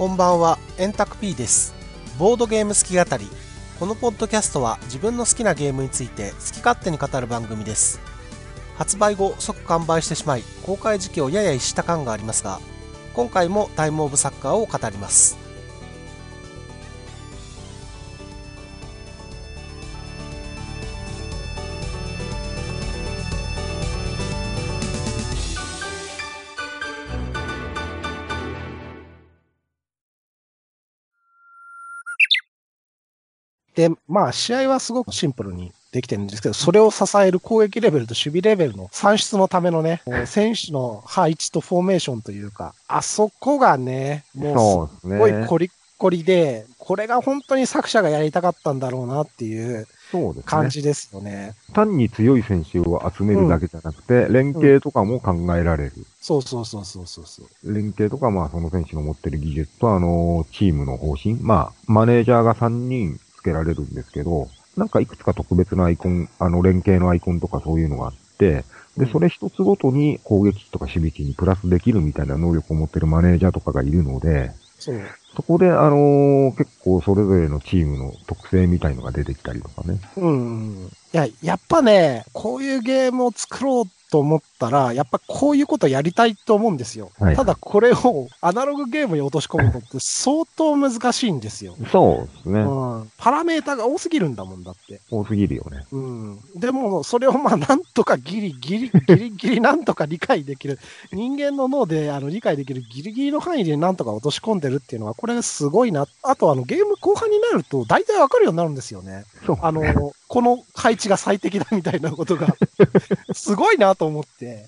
こんばんは、エンタク P です。ボードゲーム好き語り。このポッドキャストは自分の好きなゲームについて好き勝手に語る番組です。発売後即完売してしまい、公開時期をやや逸した感がありますが、今回もタイムオブサッカーを語ります。で、まあ、試合はすごくシンプルにできてるんですけど、それを支える攻撃レベルと守備レベルの算出のためのね、選手の配置とフォーメーションというか、あそこがね、もうすごい。コリッコリで、これが本当に作者がやりたかったんだろうなっていうそうですね。感じですよね。単に強い選手を集めるだけじゃなくて、連携とかも考えられる。そうそうそうそうそうそう。連携とか、まあ、その選手の持ってる技術と、あの、チームの方針。まあ、マネージャーが3人つけられるんですけど、なんかいくつか特別なアイコン、あの、連携のアイコンとかそういうのがあって、で、それ一つごとに攻撃値とか守備値にプラスできるみたいな能力を持ってるマネージャーとかがいるので、そう。そこで、あの結構それぞれのチームの特性みたいのが出てきたりとかね。うん。いや、やっぱね、こういうゲームを作ろうと思ったら、やっぱこういうことやりたいと思うんですよ。はいただこれを アナログゲームに落とし込むのって 相当難しいんですよ。そうですね。うん。パラメータが多すぎるんだもんだって。多すぎるよね。うん。でも、それをまあ、なんとかギリギリ、ギリギリなんとか理解できる。人間の脳であの理解できるギリギリの範囲でなんとか落とし込んでるっていうのは、これすごいな。あと、あの、ゲーム後半になると、大体わかるようになるんですよね。そう。あの、この配置が最適だみたいなことが、すごいなと思って。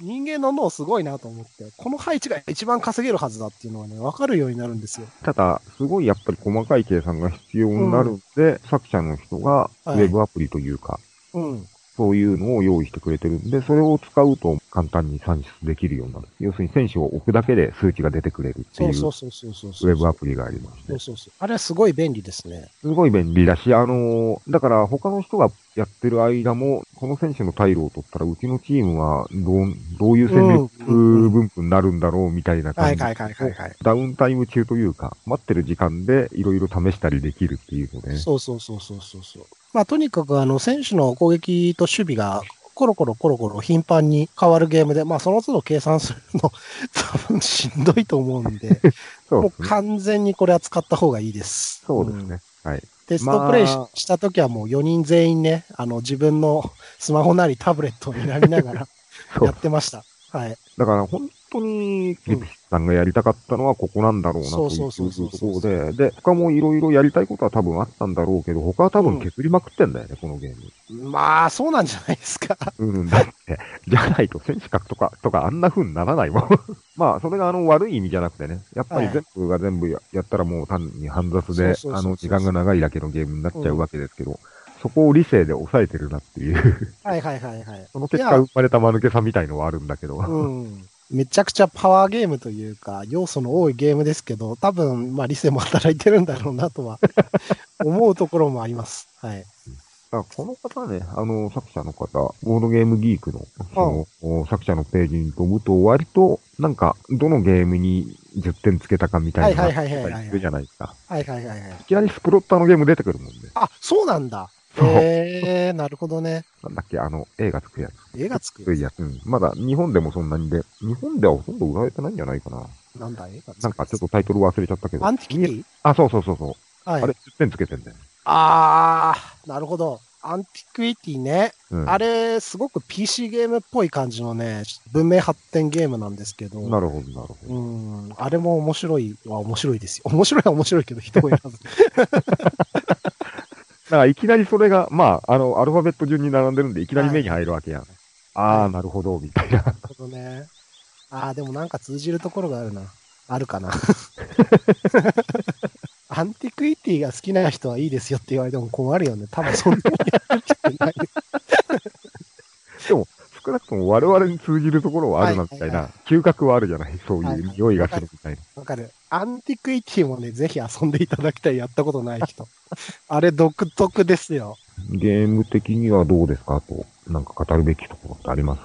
人間の脳すごいなと思って、この配置が一番稼げるはずだっていうのはね、わかるようになるんですよ。ただ、すごいやっぱり細かい計算が必要になるんで、作者の人がウはいェブアプリというか、うん。そういうのを用意してくれてるんで、それを使うと簡単に算出できるようになる。要するに選手を置くだけで数値が出てくれるっていうウ。ェブアプリがありましてそう。そうそう。あれはすごい便利ですね。すごい便利だし、あのーだから他の人がやってる間も、この選手の退路を取ったら、うちのチームはどう、どういう戦力うん分布になるんだろうみたいな感じ。はいはいはいはいはい。ダウンタイム中というか、待ってる時間でいろいろ試したりできるっていうので、そうそうそうそうそうそう。まあとにかくあの選手の攻撃と守備がコロコロコロコロ頻繁に変わるゲームで、まあその都度計算するの 多分しんどいと思うんで、もうそうですね。完全にこれは使った方がいいです。そうですんね。はい。テストプレイし,、まあた時はもう4人全員ね、あの自分のスマホなりタブレットになりながら やってました。はい。だから本当に、リピスさんがやりたかったのはここなんだろうなというところで、で、他もいろいろやりたいことは多分あったんだろうけど、他は多分削りまくってんだよね、このゲーム。まあそうなんじゃないですか。うん、だって、じゃないと選手格とか、とかあんな風にならないもん。まあ、それがあの悪い意味じゃなくてね、やっぱりはい全部が全部ややったらもう単に煩雑であの、時間が長いだけのゲームになっちゃうわけですけど、そこを理性で抑えてるなっていう、はいはいはいはい。その結果生まれた間抜けさみたいのはあるんだけど、うん。めちゃくちゃパワーゲームというか、要素の多いゲームですけど、多分、まあ理性も働いてるんだろうなとは 思うところもあります。はい。だからこの方ね、あの、作者の方、ボードゲームギークの、その、作者のページに飛ぶと、割と、なんか、どのゲームに10点つけたかみたいなはいはいはいるじゃないですか。はいはいはいはい。いきなりスプロッターのゲーム出てくるもんね。あ、そうなんだ。へえー、なるほどね。なんだっけ、あの、映画つくやつ。絵がつくついやつ。うん。まだ日本でもそんなにで、日本ではほとんど売られてないんじゃないかな。なんだ、絵がつく。なんかちょっとタイトル忘れちゃったけど。アンティ？キティあ、そうそうそうそう。はい。あれ、10点つけてんだよ。あー、なるほど。アンティクイティね。うん。あれ、すごく PC ゲームっぽい感じのね、文明発展ゲームなんですけど。なるほど、なるほど。うん。あれも面白いは面白いですよ。面白いは面白いけど、人を選ぶ。だからいきなりそれが、まあ、あの、アルファベット順に並んでるんで、いきなり目に入るわけやん。あー、なるほど、みたいな。なるほどね。ああ、でもなんか通じるところがあるな。あるかな。アンティクイティが好きな人はいいですよって言われても困るよね。多分そんなにやる人ない。少なくとも我々に通じるところはあるな、みたいはいはいはな、嗅覚はあるじゃない？そうはいいう匂いがするみたいな。わかる。アンティクイティもね、ぜひ遊んでいただきたい。やったことない人。あれ独特ですよ。ゲーム的にはどうですか？と、なんか語るべきところってあります？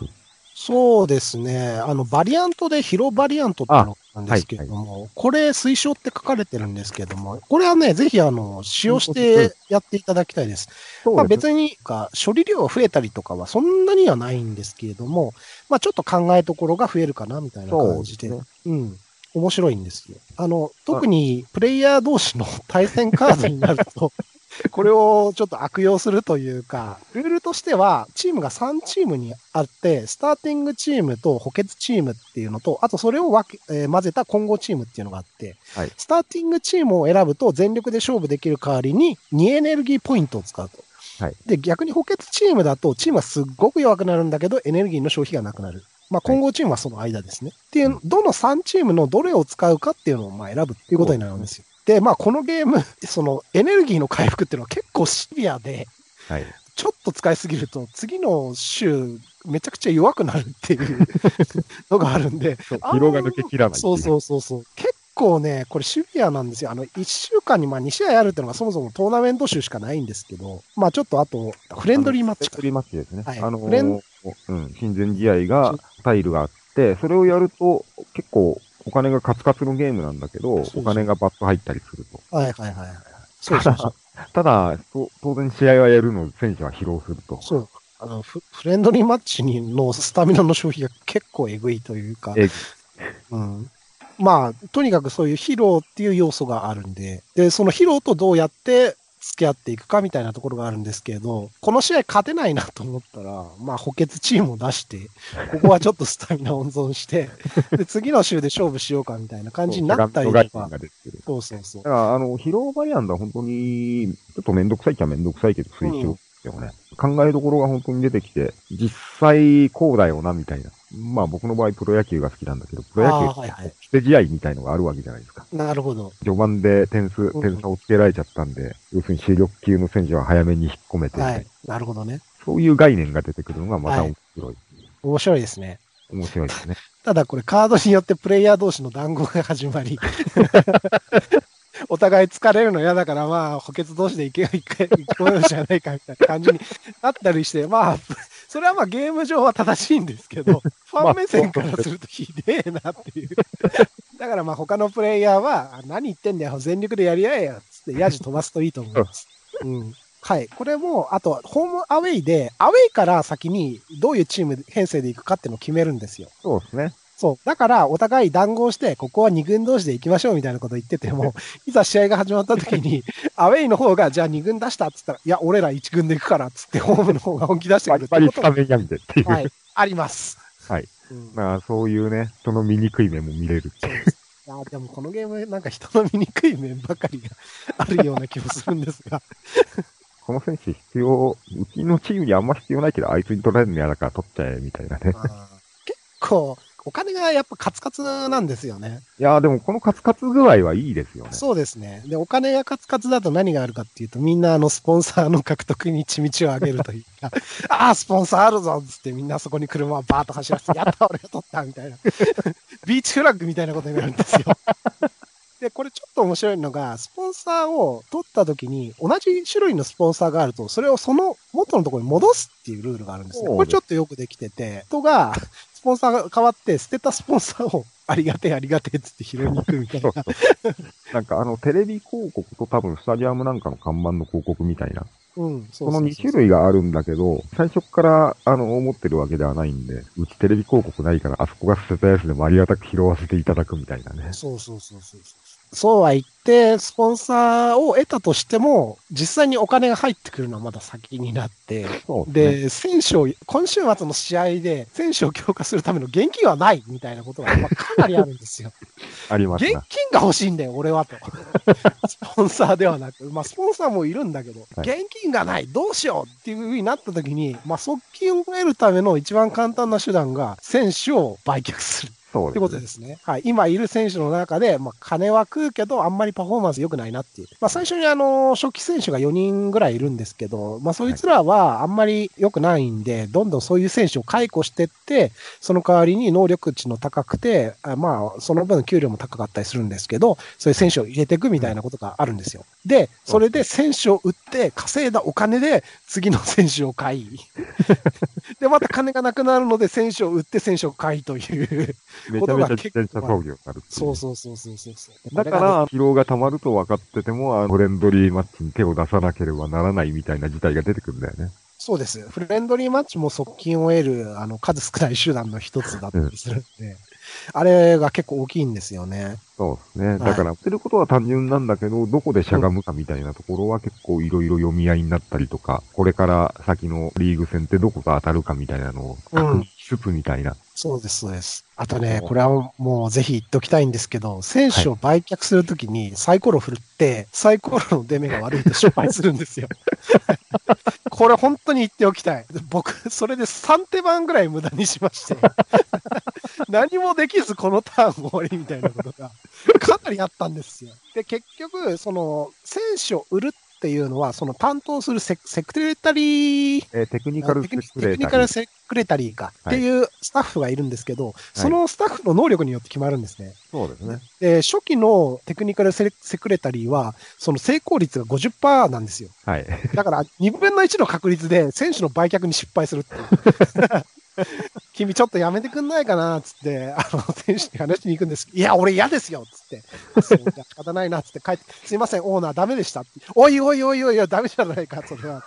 そうですね。あの、バリアントでヒロバリアントってのなんですけれども、これ推奨って書かれてるんですけれども、これはね、ぜひあの、使用してやっていただきたいです。まあ、別にか、処理量が増えたりとかはそんなにはないんですけれども、まあちょっと考えどころが増えるかなみたいな感じで。うん。面白いんですよ。あの、特にプレイヤー同士の対戦カードになると、これをちょっと悪用するというか、ルールとしては、チームが3チームにあって、スターティングチームと補欠チームっていうのと、あとそれを分け、えー混ぜた混合チームっていうのがあって、はいスターティングチームを選ぶと全力で勝負できる代わりに2エネルギーポイントを使うと。はいで、逆に補欠チームだと、チームはすっごく弱くなるんだけど、エネルギーの消費がなくなる。まあ、混合チームはその間ですね。っていう、どの3チームのどれを使うかっていうのをまあ選ぶっていうことになるんですよ。で、まあ、このゲーム、そのエネルギーの回復っていうのは結構シビアで、はい。ちょっと使いすぎると、次の週、めちゃくちゃ弱くなるっていう のがあるんで、疲労が抜けきらないそうそうそうそう。結構ね、これシビアなんですよ。あの、1週間にまあ2試合あるっていうのがそもそもトーナメント集しかないんですけど、まあちょっとあと、フレンドリーマッチかフレンド。リーマッチですね。はいあのフレンー、うん、親善試合が、タイルがあって、それをやると、結構、お金がカツカツのゲームなんだけど、お金がバッと入ったりすると。はいはいはいはい。そうそうそう。ただ、と当然試合はやるので、選手は疲労すると。そう。あのフ、フレンドリーマッチにのスタミナの消費が結構えぐいというか、えうん。まあ、とにかくそういう疲労っていう要素があるんで、で、その疲労とどうやって付き合っていくかみたいなところがあるんですけれど、この試合勝てないなと思ったら、まあ補欠チームを出して、ここはちょっとスタミナ温存して、で、次の週で勝負しようかみたいな感じになったりとか。そうそうそうだ。から、あの、疲労バリアンドは本当に、ちょっとめんどくさいっちゃめんどくさいけど、推奨ですよね。考えどころが本当に出てきて、実際こうだよな、みたいな。まあ僕の場合プロ野球が好きなんだけど、プロ野球はいはい捨て試合みたいのがあるわけじゃないですか。なるほど。序盤で点数、うん点差をつけられちゃったんで、要するに主力級の選手は早めに引っ込めて、はい。なるほどね。そういう概念が出てくるのがまた面白い。面白いですね。面白いですね。ただこれカードによってプレイヤー同士の談合が始まり、お互い疲れるの嫌だから、まあ、補欠同士で行け、行け、行こうよじゃないかみたいな感じになったりして、まあ、それはまあゲーム上は正しいんですけど、ファン目線からするとひでえなっていう。だからまあ他のプレイヤーは、あ何言ってんだよ、全力でやり合えよ、つってヤジ飛ばすといいと思います。うん。はい。これも、あと、ホームアウェイで、アウェイから先にどういうチーム編成で行くかっていうのを決めるんですよ。そうですね。そう。だから、お互い談合して、ここは二軍同士で行きましょうみたいなこと言ってても、いざ試合が始まった時に、アウェイの方が、じゃあ二軍出したっつったら、いや、俺ら一軍で行くからっつって、ホームの方が本気出してくるってバリバリことやみたいっていう。はい、あります。はい。うん、いまあそういうね、その醜い面も見れるっていう。や、でもこのゲーム、なんか人の醜い面ばかりがあるような気もするんですが、この選手必要、うちのチームにあんま必要ないけど、あいつに取られるの嫌だから取っちゃえ、みたいなね。まあ結構、お金がやっぱカツカツなんですよね。いやーでもこのカツカツ具合はいいですよね。そうですね。で、お金がカツカツだと何があるかっていうと、みんなあの、スポンサーの獲得に血道を上げるというか、ああ、スポンサーあるぞっつってみんなそこに車をバーッと走らせて、やった俺が取ったみたいな。ビーチフラッグみたいなことになるんですよ。で、これちょっと面白いのが、スポンサーを取った時に、同じ種類のスポンサーがあると、それをその元のところに戻すっていうルールがあるんですね。これちょっとよくできてて、人が、スポンサーが変わって、捨てたスポンサーを、ありがてえありがてえっつって拾いに行くみたいなそう。そう。なんかあの、テレビ広告と多分スタジアムなんかの看板の広告みたいな。うん、そこの2種類があるんだけど、最初から、あの、思ってるわけではないんで、うちテレビ広告ないから、あそこが捨てたやつでもありがたく拾わせていただくみたいなね。そうそうそうそうそう。そうは言って、スポンサーを得たとしても、実際にお金が入ってくるのはまだ先になって、ですね。で、選手を、今週末の試合で選手を強化するための現金はないみたいなことが、まあ、かなりあるんですよ。あります現ね金。が欲しいんだよ、俺はと。スポンサーではなく、まあ、スポンサーもいるんだけど、はい現金がない、どうしようっていう風になった時に、まあ、側近を得るための一番簡単な手段が、選手を売却する。ってことですね。はい。今いる選手の中で、まあ、金は食うけど、あんまりパフォーマンス良くないなっていう。まあ、最初にあの、初期選手が4人ぐらいいるんですけど、まあ、そいつらはあんまり良くないんで、どんどんそういう選手を解雇してって、その代わりに能力値の高くて、あまあ、その分給料も高かったりするんですけど、そういう選手を入れていくみたいなことがあるんですよ。で、それで選手を売って稼いだお金で次の選手を買い、で、また金がなくなるので選手を売って選手を買いという。めちゃめちゃ自転車操業になるそうそうそうそうそうだから、疲労が溜まると分かってても、フレンドリーマッチに手を出さなければならないみたいな事態が出てくるんだよね。そうです。フレンドリーマッチも側近を得る、あの、数少ない手段の一つだったりするんで、あれが結構大きいんですよね。そうですね。だから、やってることは単純なんだけど、どこでしゃがむかみたいなところは結構いろいろ読み合いになったりとか、これから先のリーグ戦ってどこが当たるかみたいなのを確認しつつみたいな。そうです、そうです。あとね、これはもうぜひ言っときたいんですけど、選手を売却するときにサイコロ振って、サイコロの出目が悪いと失敗するんですよ。これ本当に言っておきたい。僕、それで3手番ぐらい無駄にしまして、何もできずこのターン終わりみたいなことがかなりあったんですよ。で、結局、その、選手を売るっていうのは、その担当するセセクレタリー、えー、テクニカルセクレタリー。テクニカルセクレタリーか、っていうスタッフがいるんですけど、はい、そのスタッフの能力によって決まるんですね。そうですね。で、初期のテクニカルセクレタリーは、その成功率が50%なんですよ。はい。だから、2分の1の確率で選手の売却に失敗するっていう。君ちょっとやめてくんないかなつって、あの、選手に話しに行くんです。いや、俺嫌ですよつって。そう、じゃ仕方ないなつって帰って、すいません、オーナーダメでしたって。おいおいおいおいおい、ダメじゃないか、それは。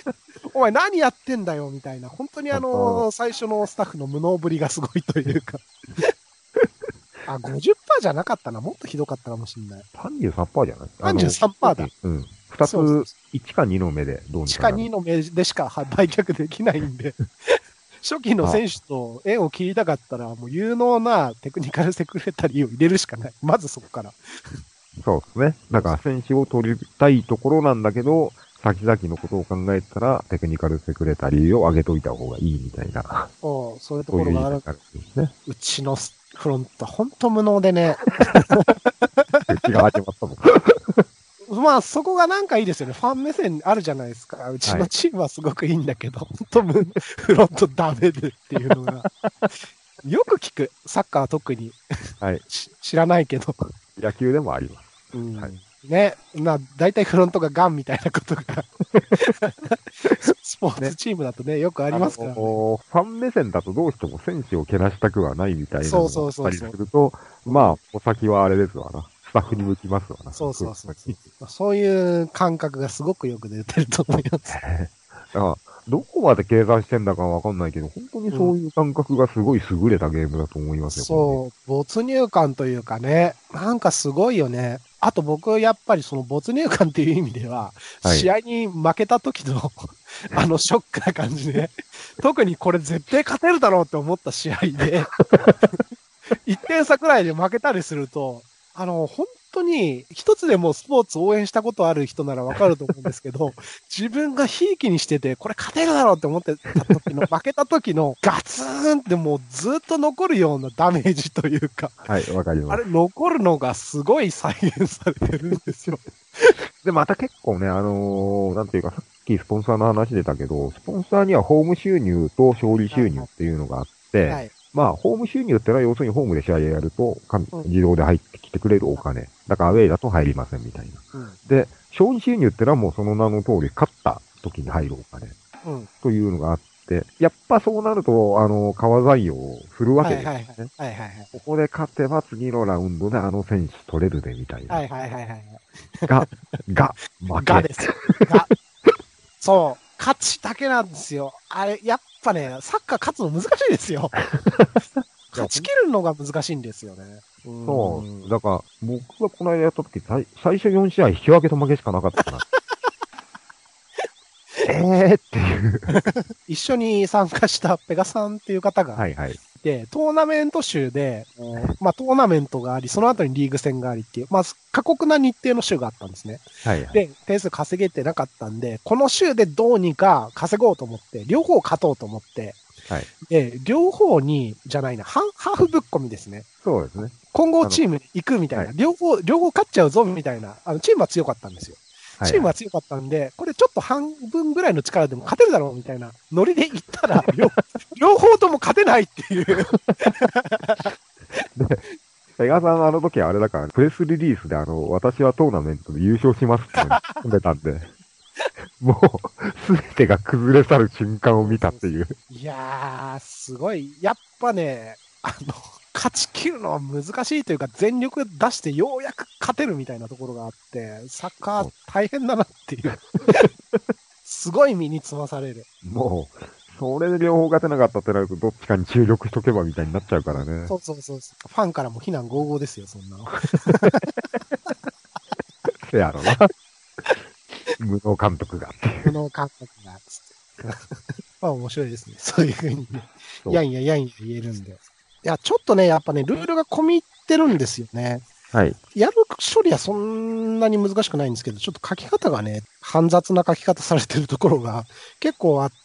お前何やってんだよみたいな。本当にあの、最初のスタッフの無能ぶりがすごいというか。あ、50%じゃなかったな。もっとひどかったかもしれない。33%じゃない ?33% だ。うん。二つ、1か2の目でどうにか。1か2の目でしか売却できないんで初期の選手と縁を切りたかったら、もう有能なテクニカルセクレタリーを入れるしかない。まずそこから。そうですね。だから選手を取りたいところなんだけど、先々のことを考えたら、テクニカルセクレタリーを上げといた方がいいみたいな。そう、そういうところがある。ううね、うちのフロント、ほんと無能でね。うちが始まったもん。まあ、そこがなんかいいですよね。ファン目線あるじゃないですか。うちのチームはすごくいいんだけど、はい、本当フロントダメでっていうのが。よく聞く。サッカー特に。はい。知らないけど。野球でもあります。うん。はい、ね。まあ、大体フロントがガンみたいなことが スポーツチームだとね、よくありますから、ね、ファン目線だとどうしても選手をけなしたくはないみたいなのがあったりすると、まあ、お先はあれですわな。スタッフに向きますわな。そうそうそうそう。いう感覚がすごくよく出てると思います。だからどこまで計算してんだかわかんないけど、本当にそういう感覚がすごい優れたゲームだと思いますよ。そう、没入感というかね、なんかすごいよね。あと僕、やっぱりその没入感っていう意味では、はい、試合に負けた時の あのショックな感じで、特にこれ絶対勝てるだろうって思った試合で 1点差くらいで負けたりすると、あの、本当に、一つでもスポーツ応援したことある人ならわかると思うんですけど、自分がひいきにしてて、これ勝てるだろうって思ってた時の、負けた時のガツンってもうずっと残るようなダメージというか、はい、わかります。あれ残るのがすごい再現されてるんですよ。で、また結構ね、あのー、なんていうか、さっきスポンサーの話出たけど、スポンサーにはホーム収入と勝利収入っていうのがあって、はい、まあ、ホーム収入ってのは要するにホームで試合やると、自動で入ってきてくれるお金。だからアウェイだと入りませんみたいな。うん、で、勝利収入ってのはもうその名の通り、勝った時に入るお金。うん、というのがあって、やっぱそうなると、あの、川材を振るわけですね。はいはいはい。はいはいここで勝てば次のラウンドであの選手取れるでみたいな。はいはいはいはい。が、が、負け。がです。が。そう。勝ちだけなんですよ。あれ、やっぱね、サッカー勝つの難しいですよ。勝ち切るのが難しいんですよね。そう。だから、僕がこの間やった時、最最初4試合引き分けと負けしかなかったかな。ええっていう。一緒に参加したペガさんっていう方が、はいはい。で、トーナメント週で、まあトーナメントがあり、その後にリーグ戦がありっていう、まあ過酷な日程の週があったんですね。はい、はい、で、点数稼げてなかったんで、この週でどうにか稼ごうと思って、両方勝とうと思って、はい。で、両方に、じゃないな、ハハーフぶっ込みですね。そうですね。混合チームに行くみたいな、は両方、両方勝っちゃうぞみたいな、あの、チームは強かったんですよ。はいチームは強かったんで、これちょっと半分ぐらいの力でも勝てるだろうみたいなノリで行ったら、両両方とも勝てないっていう。セガさんあの時あれだから、プレスリリースであの、私はトーナメントで優勝しますって込んでたんで、もう、すべてが崩れ去る瞬間を見たっていう。いやー、すごい。やっぱね、あの、勝ち切るのは難しいというか、全力出してようやく勝てるみたいなところがあって、サッカー大変だなっていう。すごい身につまされる。もう、それで両方勝てなかったってなると、どっちかに注力しとけばみたいになっちゃうからね。そうそうそうそう。ファンからも非難合々ですよ、そんなの。せやろな。無能監督がっていう。この感覚が、つって。まあ面白いですね。そういうふうにね。やんややんや言えるんで。いや、ちょっとね、やっぱね、ルールが込み入ってるんですよね。はい。やる処理はそんなに難しくないんですけど、ちょっと書き方がね、煩雑な書き方されてるところが結構あって、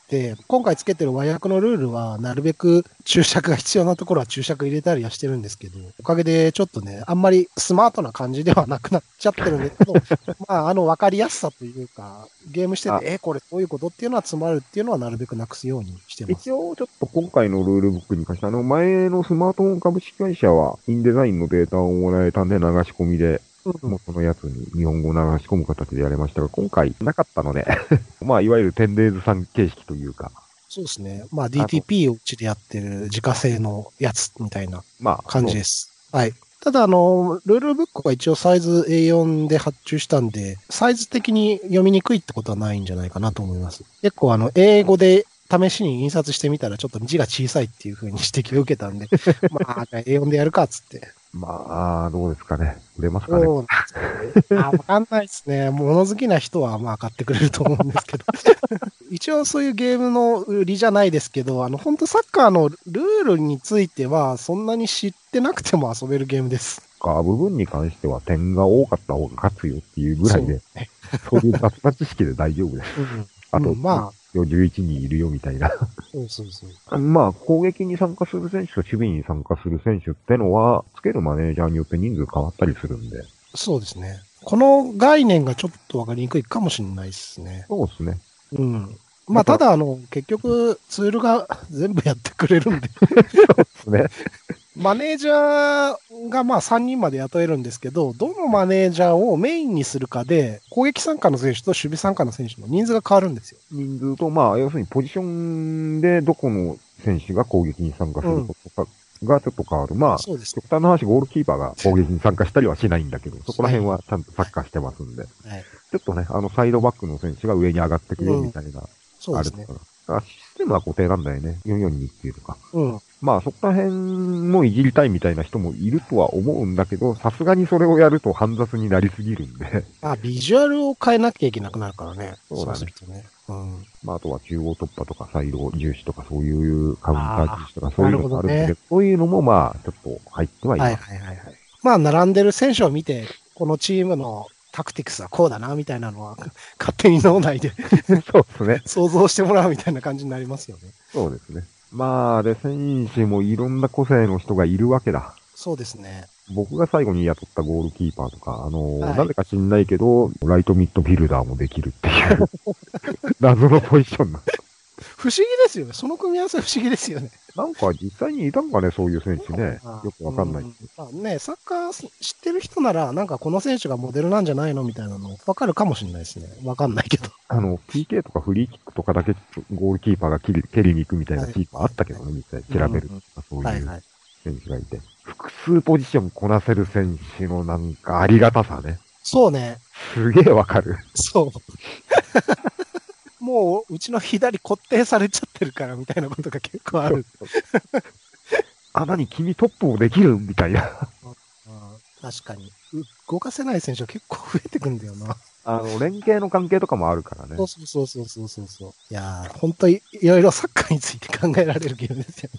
今回つけてる和訳のルールは、なるべく注釈が必要なところは注釈入れたりはしてるんですけど、おかげでちょっとね、あんまりスマートな感じではなくなっちゃってるんですけど、まあ、あの、わかりやすさというか、ゲームしてあて、え、これどういうことっていうのは詰まるっていうのはなるべくなくすようにしてます。一応、ちょっと今回のルールブックに関して、あの、前のスマートフォン株式会社は、インデザインのデータをもらえたんで流し込みで、うんもうそのやつに日本語を流し込む形でやれましたが、今回なかったので、まあ、いわゆるテンデーズさん形式というか、そうですね。まあ、DTP をうちでやってる自家製のやつみたいなまあ、感じです。はい。ただ、あの、ルールブックは一応サイズ A4 で発注したんで、サイズ的に読みにくいってことはないんじゃないかなと思います。結構、あの、英語で試しに印刷してみたら、ちょっと字が小さいっていう風に指摘を受けたんで、まあ、じゃあ A4 でやるかっつって。まあ、どうですかね。売れますかね。そうなんですよね。あ、わかんないですね。物好きな人はまあ買ってくれると思うんですけど。一応そういうゲームの売りじゃないですけど、あの、本当サッカーのルールについては、そんなに知ってなくても遊べるゲームです。か、部分に関しては点が多かった方が勝つよっていうぐらいで、そういう雑な知識で大丈夫です。うんあと、うんまあ、11人いるよみたいな。そうそうそう。まあ、攻撃に参加する選手と守備に参加する選手ってのは、つけるマネージャーによって人数変わったりするんで。そうですね。この概念がちょっとわかりにくいかもしれないですね。そうですね。うん。まあ、ただ、あの、結局、ツールが全部やってくれるんで、ね。マネージャーがまあ3人まで雇えるんですけど、どのマネージャーをメインにするかで、攻撃参加の選手と守備参加の選手の人数が変わるんですよ。人数と、まあ、要するにポジションでどこの選手が攻撃に参加することかがちょっと変わる。まあ、そうです極端な話、ゴールキーパーが攻撃に参加したりはしないんだけど、そこら辺はちゃんとサッカーしてますんで。はい。ちょっとね、あの、サイドバックの選手が上に上がってくよみたいな、そうですねある。だからシステムは固定なんだよね。442っていうとか。うん。まあ、そこら辺もいじりたいみたいな人もいるとは思うんだけど、さすがにそれをやると煩雑になりすぎるんで、まあ、ビジュアルを変えなきゃいけなくなるからね。そうだねするとね。うん。まあ、あとは中央突破とかサイド重視とかそういうカウンター重視とかそういうのがあるんだけど、なるほどねそういうのもまあ、ちょっと入ってはいます。はいはいはいはい。まあ、並んでる選手を見て、このチームのタクティクスはこうだな、みたいなのは、勝手に脳内で そうですね。想像してもらうみたいな感じになりますよね。そうですね。まあ、で、選手もいろんな個性の人がいるわけだ。そうですね。僕が最後に雇ったゴールキーパーとか、あの、はいなぜか知んないけど、ライトミッドフィルダーもできるっていう、謎のポジションな。不思議ですよね。その組み合わせ不思議ですよね。なんか実際にいたんかね、そういう選手ね。あよくわかんない。うまあね、サッカー知ってる人なら、なんかこの選手がモデルなんじゃないのみたいなのわかるかもしれないですね。わかんないけど。あの、PK とかフリーキックとかだけゴールキーパーが蹴り蹴りに行くみたいなキーパーあったけどね、実際調べるとかそうはいいうはい。選手がいて。複数ポジションこなせる選手のなんかありがたさね。そうね。すげえわかる。そう。もう、うちの左固定されちゃってるからみたいなことが結構ある。あ、何君トップもできるみたいな。うん確かに。う動かせない選手は結構増えてくんだよな。あの、連携の関係とかもあるからねそう。そうそうそうそうそうそう。いやー、本当にいろいろサッカーについて考えられるゲームですよ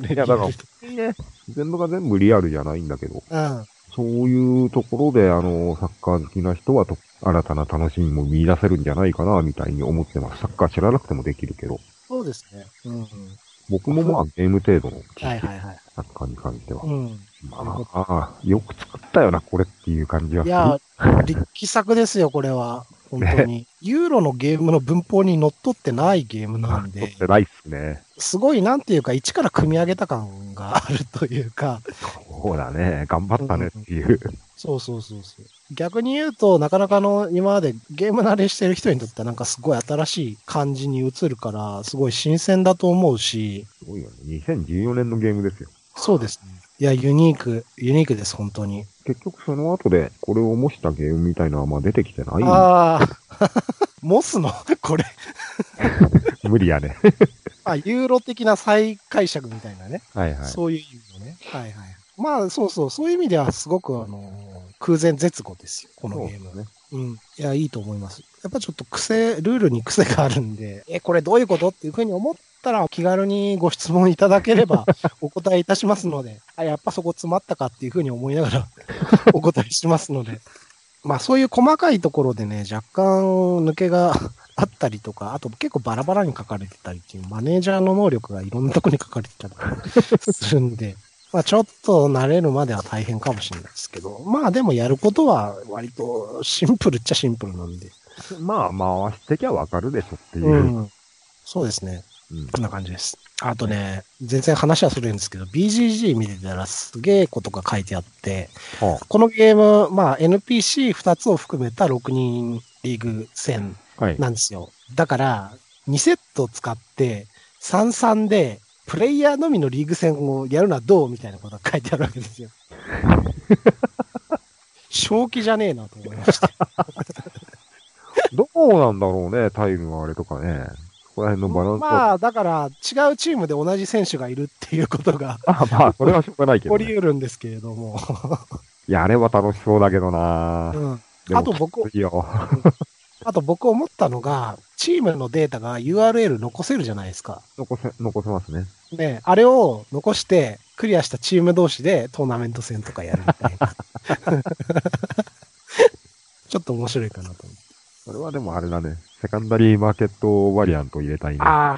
ね。いや、だから、ね、全部が全部リアルじゃないんだけど、うん。そそういうところで、あの、サッカー好きな人はと、新たな楽しみも見出せるんじゃないかな、みたいに思ってます。サッカー知らなくてもできるけど。そうですね。うん、うん。僕もまあゲーム程度の知識、はいはいはい。サッカーに関しては。うん。まあ、ああ、よく作ったよな、これっていう感じはいする。や、力作ですよ、これは。本当に。ユーロのゲームの文法にのっとってないゲームなんで取っ、てないっすね。すごいなんていうか、一から組み上げた感があるというか、そうだね。頑張ったねっていう。そうそうそうそう。逆に言うと、なかなかの今までゲーム慣れしてる人にとってはなんかすごい新しい感じに映るから、すごい新鮮だと思うし、すごいよね。2014年のゲームですよ。そうですね。いや、ユニーク、ユニークです、本当に。結局その後で、これを模したゲームみたいなのはまあ出てきてない。ああ、モスの、これ。無理やね。あ、ユーロ的な再解釈みたいなね。はいはい。そういう意味のね。はいはい。まあ、そうそう、そういう意味ではすごく、あの、空前絶後ですよ、このゲーム。ね。うん。いや、いいと思います。やっぱちょっと癖、ルールに癖があるんで、え、これどういうことっていうふうに思ったら、気軽にご質問いただければ お答えいたしますので、あ、やっぱそこ詰まったかっていうふうに思いながら お答えしますので。まあそういう細かいところでね、若干抜けがあったりとか、あと結構バラバラに書かれてたりっていう、マネージャーの能力がいろんなとこに書かれてたりするんで、まあちょっと慣れるまでは大変かもしれないですけど、まあでもやることは割とシンプルっちゃシンプルなんで。まあ、回してきゃわかるでしょっていう。ううんん。そうですね。うんこんな感じです。あとね、全然話はするんですけど、BGG 見てたらすげえことが書いてあって、はこのゲーム、まあ NPC2 つを含めた6人リーグ戦あはい。なんですよ。だから、2セット使って、33で、プレイヤーのみのリーグ戦をやるのはどうみたいなことが書いてあるわけですよ。正気じゃねえなと思いました。どうなんだろうね、タイルのあれとかね。そこら辺のバランスは。まあ、だから、違うチームで同じ選手がいるっていうことが あ、まあ、それはしょうがないけど、起こりね。得るんですけれども。いや、あれは楽しそうだけどなうん。あと僕きついよ。あと僕思ったのが、チームのデータが URL 残せるじゃないですか。残せ、残せますね。ね、あれを残して、クリアしたチーム同士でトーナメント戦とかやるみたいな。ちょっと面白いかなと思って。それはでもあれだね。セカンダリーマーケットバリアント入れたいね。あ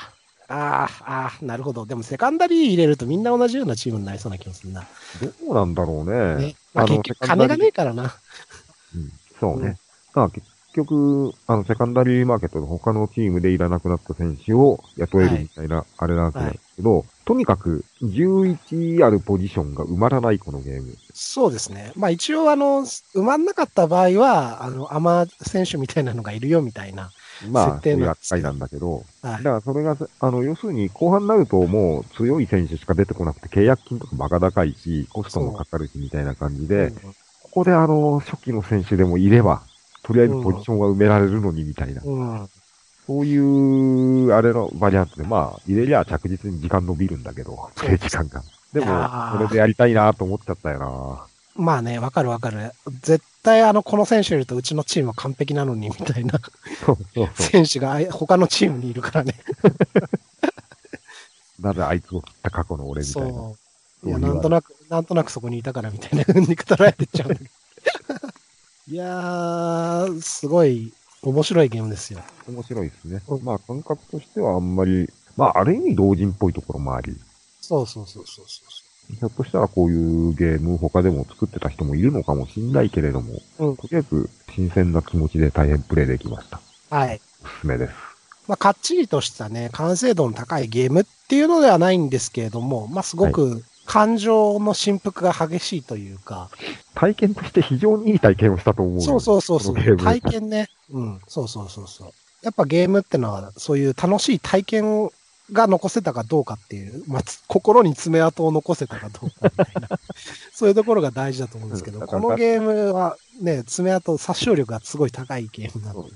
あ、ああ、ああ、なるほど。でもセカンダリー入れるとみんな同じようなチームになりそうな気がするな。どうなんだろうね。ね。まあ、結局金がねえからな。うん、そうね。うん局、あの、セカンダリーマーケットの他のチームでいらなくなった選手を雇えるみたいな、あれなんですけど、とにかく11あるポジションが埋まらないこのゲーム。そうですね。まあ一応あの、埋まんなかった場合は、あの、アマ選手みたいなのがいるよみたいな。まあ、設定そういう扱いなんだけど、はいだか。らそれが、あの、要するに後半になるともう強い選手しか出てこなくて契約金とかバカ高いし、コストもかかるしみたいな感じで、うんここであの、初期の選手でもいれば、とりあえずポジションは埋められるのにみたいな、うん。そういう、あれのバリアントで、まあ、入れりゃ着実に時間伸びるんだけど、プレイ時間が。でもいやー、それでやりたいなと思っちゃったよなまあね、わかるわかる。絶対あの、この選手いるとうちのチームは完璧なのにみたいなそうそうそう。選手が他のチームにいるからね。なぜあいつを切った過去の俺みたいな。そう。いや、なんとなく、なんとなくそこにいたからみたいな風に語られてっちゃうんだけど。いやー、すごい面白いゲームですよ。面白いですねうん。まあ、感覚としてはあんまり、まあ、ある意味同人っぽいところもあり、そうそうそうそうそう。ひょっとしたらこういうゲーム他でも作ってた人もいるのかもしんないけれども、うんとりあえず新鮮な気持ちで大変プレイできました。はい。おすすめです。まあ、かっちりとしたね、完成度の高いゲームっていうのではないんですけれども、まあ、すごく感情の振幅が激しいというか、体験として非常にいい体験をしたと思う。そうそうそうそう、体験ね。うん、そうそうそうそう。やっぱゲームってのは、そういう楽しい体験が残せたかどうかっていう、まあ、つ心に爪痕を残せたかどうかみたいな、そういうところが大事だと思うんですけど、このゲームはね、爪痕、殺傷力がすごい高いゲームなので。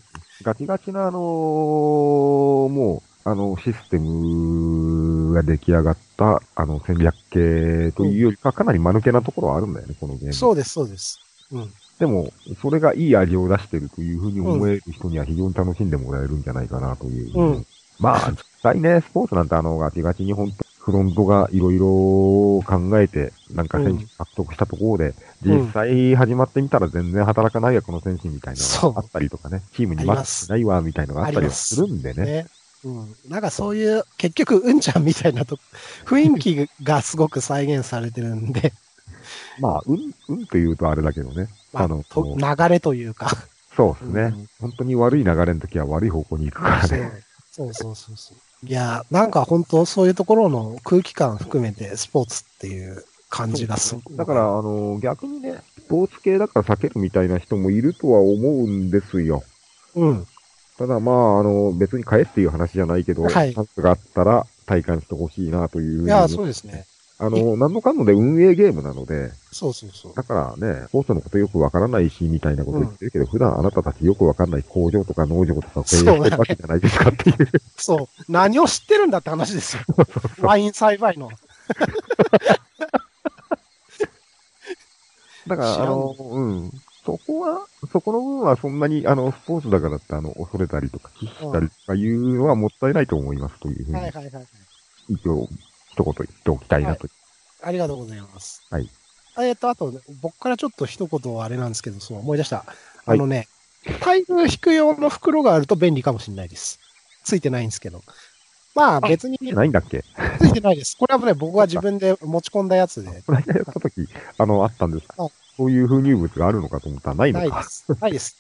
ガチガチなあのーもう、あの、システムが出来上がった、あの、戦略系というよりか、かなり間抜けなところはあるんだよね、このゲーム。そうです、そうです。うん。でも、それがいい味を出してるというふうに思える人には非常に楽しんでもらえるんじゃないかなという。うんまあ、実際ね、スポーツなんてあの、ガチガチに本当フロントがいろいろ考えて、なんか選手獲得したところで、うん実際始まってみたら全然働かないや、この選手みたいなのがあったりとかね、チームにマッチしないわ、みたいなのがあったりはするんでね。ね。うん。なんかそういう、結局、うんちゃんみたいなと、雰囲気がすごく再現されてるんで、まあ、うん、うんというとあれだけどね。まあ、あの、と流れというか。そうですね、うん本当に悪い流れの時は悪い方向に行くからね。そうそうそうそう。いや、なんか本当そういうところの空気感含めてスポーツっていう感じがする。だから、あの、逆にね、スポーツ系だから避けるみたいな人もいるとは思うんですよ。うん。ただまあ、あの、別に買えっていう話じゃないけど、はいチャンスがあったら体感してほしいなという。いや、そうですね。あの、何のかんので運営ゲームなので、そうそうそう。だからね、スポーツのことよくわからないし、みたいなこと言ってるけど、普段あなたたちよくわかんない工場とか農場とかを経営してるわけじゃないですかっていう。そう。何を知ってるんだって話ですよ。ワイン栽培の。だから、あの、うん。そこの部分はそんなに、あの、スポーツだからって、あの、恐れたりとか、危したりとかいうのはもったいないと思いますというふうに、はいはいはい。一応、一言言っておきたいなと。ありがとうございます。はい。えっと、あと、僕からちょっと一言あれなんですけど、そう思い出した。あのね、タイル引く用の袋があると便利かもしれないです。ついてないんですけど。まあ別にじゃないんだっけ？ついてないです。これはね、僕が自分で持ち込んだやつで。この間やった時、あの、あったんですあ。そういう風入物があるのかと思ったらないのか。ないです。ないです。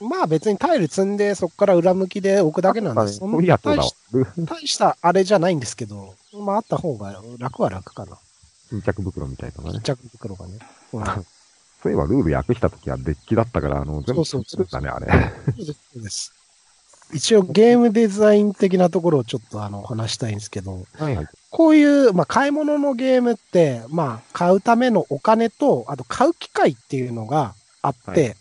まあ別にタイル積んで、そこから裏向きで置くだけなんです。そういやつだわ大し。大したあれじゃないんですけど、まああった方が楽は楽かな。巾着袋みたいなのね。着袋がね。う んそういえばルール訳した時はデッキだったから、あの、全部作ったね、あれ。そうです。一応ゲームデザイン的なところをちょっとあの話したいんですけど、はいはい。こういう、まあ、買い物のゲームって、まあ、買うためのお金と、あと買う機会っていうのがあって、は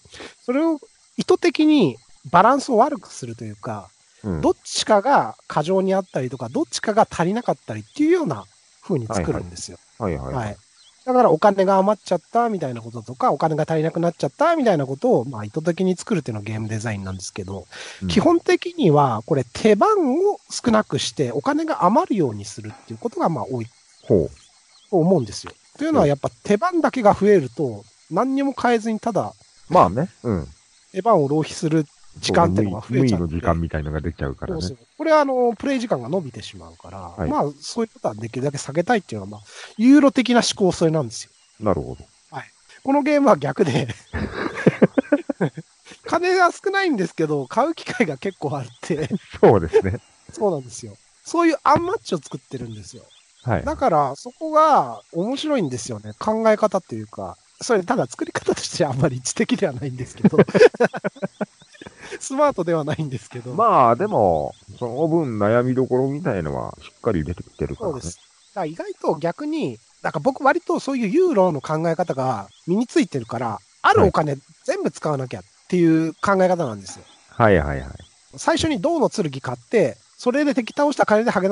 それを意図的にバランスを悪くするというか、うんどっちかが過剰にあったりとか、どっちかが足りなかったりっていうような風に作るんですよ。はいはい。はい。だからお金が余っちゃったみたいなこととか、お金が足りなくなっちゃったみたいなことを、まあ意図的に作るっていうのがゲームデザインなんですけど、うん基本的にはこれ手番を少なくしてお金が余るようにするっていうことがまあ多いほと思うんですよ。というのはやっぱ手番だけが増えると何にも変えずにただう。まあね。うん。手番を浪費する時間っていうのが増えちゃう無意の時間みたいのが出ちゃうからねそう。そうこれはあの、プレイ時間が伸びてしまうから、はいまあそういうことはできるだけ下げたいっていうのはまあ、ユーロ的な思考それなんですよ。なるほど。このゲームは逆で、金が少ないんですけど、買う機会が結構あって、そうですね。そうなんですよ。そういうアンマッチを作ってるんですよ。はい。だから、そこが面白いんですよね。考え方っていうか、それただ作り方としてはあんまり知的ではないんですけど、スマートではないんですけど、まあ、でも、その分悩みどころみたいのはしっかり出てきてるからね。そうです。だから意外と逆に、なんか僕割とそういうユーロの考え方が身についてるから、あるお金全部使わなきゃっていう考え方なんですよ。はいはいはい。最初に銅の剣買って、それで敵倒した金で鋼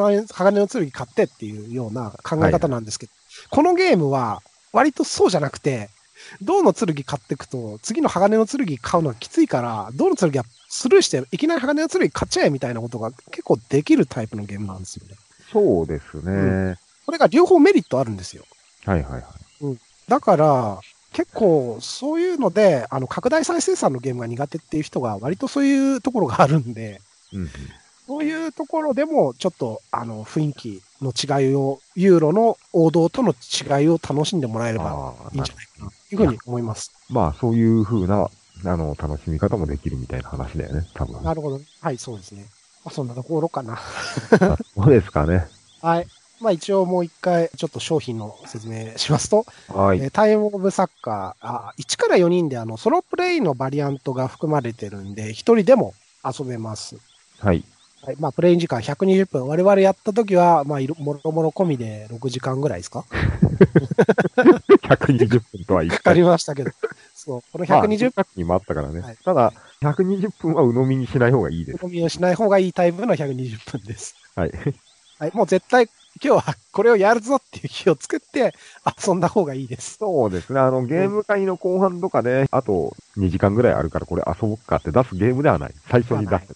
の剣買ってっていうような考え方なんですけど、このゲームは割とそうじゃなくて、銅の剣買っていくと、次の鋼の剣買うのはきついから、銅の剣はスルーして、いきなり鋼の剣買っちゃえみたいなことが結構できるタイプのゲームなんですよね。そうですね。これが両方メリットあるんですよ。はいはいはい。だから、結構そういうので、あの、拡大再生産のゲームが苦手っていう人が割とそういうところがあるんで、うんうん。そういうところでも、ちょっと、あの、雰囲気の違いを、ユーロの王道との違いを楽しんでもらえればいいんじゃないかな、というふうに思います。まあ、そういう風な、あの、楽しみ方もできるみたいな話だよね、多分。なるほど。はい、そうですね。まあ、そんなところかな。そうですかね。はい。まあ一応もう一回、ちょっと商品の説明しますと、はい。えータイムオブサッカー、あ1から4人であの、ソロプレイのバリアントが含まれてるんで、1人でも遊べます。はい。はい。まあ、プレイ時間120分。我々やった時は、まあ、いろもろもろ込みで6時間ぐらいですか？120分とは言っかかたりましたけど。そう。この120分にもあったからね。はいただ、120分は鵜呑みにしない方がいいです。分込みをしない方がいいタイプの120分です。はい。はい。もう絶対、今日はこれをやるぞっていう日を作って遊んだ方がいいです。そうですね。あの、ゲーム会の後半とかで、あと2時間ぐらいあるからこれ遊ぼっかって出すゲームではない。最初に出す。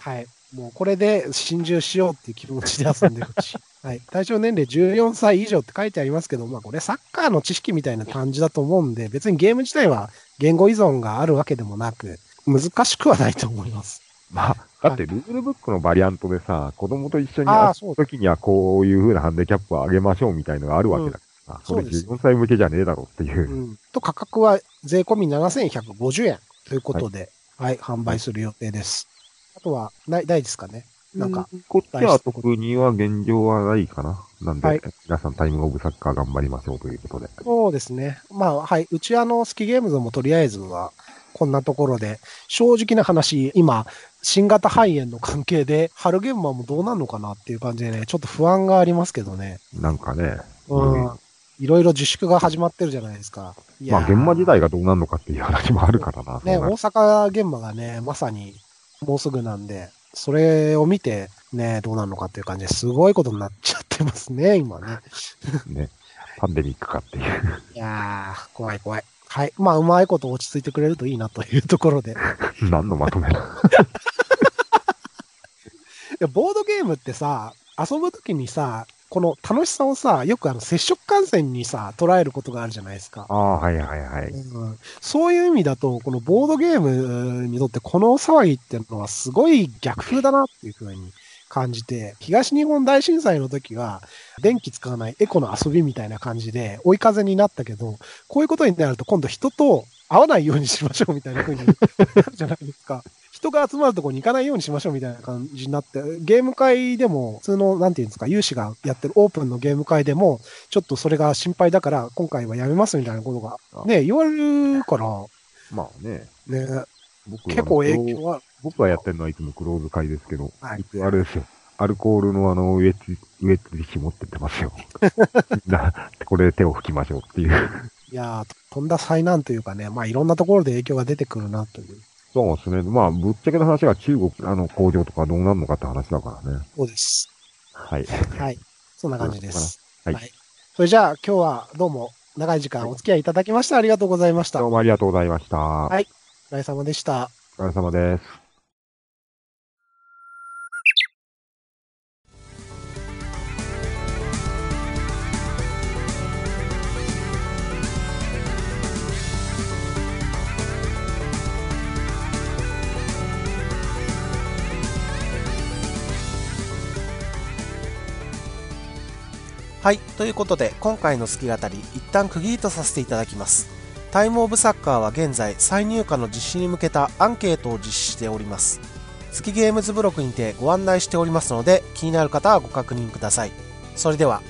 はい。もうこれで心中しようっていう気持ちで遊んでほしい。はい。対象年齢14歳以上って書いてありますけど、まあこれサッカーの知識みたいな感じだと思うんで、別にゲーム自体は言語依存があるわけでもなく、難しくはないと思います。まあ、だってルールブックのバリアントでさ、子供と一緒に遊ぶときにはこういう風なハンデキャップを上げましょうみたいのがあるわけだからさ、それそうです14歳向けじゃねえだろっていうう。ん。と価格は税込み7150円ということで、はい、販売する予定です。あとは、ない、ないですかね。なんか、うこっちは特には現状はないかな。なんで、はい皆さんタイムオブサッカー頑張りましょうということで。そうですね。まあ、はい。うちあの、スキゲームズもとりあえずは、こんなところで、正直な話、今、新型肺炎の関係で、春現場もどうなるのかなっていう感じでね、ちょっと不安がありますけどね。なんかね、うん。いろいろ自粛が始まってるじゃないですか。まあー現場自体がどうなるのかっていう話もあるからな。ね、大阪現場がね、まさにもうすぐなんで、それを見て、ね、どうなるのかっていう感じですごいことになっちゃってますね、今ね。ね、パンデミックかっていう。いやー、怖い怖い。はい。まあ、うまいこと落ち着いてくれるといいなというところで。何のまとめだ。いやボードゲームってさ、遊ぶときにさ、この楽しさをさ、よくあの接触感染にさ、捉えることがあるじゃないですか。ああ、はいはいはい。うんそういう意味だと、このボードゲームにとってこの騒ぎっていうのはすごい逆風だなっていうふうに感じて、東日本大震災の時は電気使わないエコの遊びみたいな感じで追い風になったけど、こういうことになると今度人と会わないようにしましょうみたいな風になるじゃないですか。人が集まるとこに行かないようにしましょうみたいな感じになって、ゲーム会でも、普通の、なんていうんですか、有志がやってるオープンのゲーム会でも、ちょっとそれが心配だから、今回はやめますみたいなことが、ね、言われるから、まあね、ね、僕は結構影響は、僕がやってるのはいつもクローズ会ですけど、はいあれですよ。アルコールのあの、ウエッジ、ウエッジ持ってってますよ。な、これで手を拭きましょうっていう。いやー、とんだ災難というかね、まあいろんなところで影響が出てくるなという。そうですね。まあ、ぶっちゃけの話が中国、あの、工場とかどうなるのかって話だからね。そうです。はい。はい。そんな感じです。はいそれじゃあ今日はどうも長い時間お付き合いいただきましてありがとうございました。おどうもありがとうございました。おはい疲れ様でした。疲れ様です。はい。ということで、今回の好き語り、一旦区切りとさせていただきます。タイムオブサッカーは現在、再入荷の実施に向けたアンケートを実施しております。月ゲームズブログにてご案内しておりますので、気になる方はご確認ください。それでは、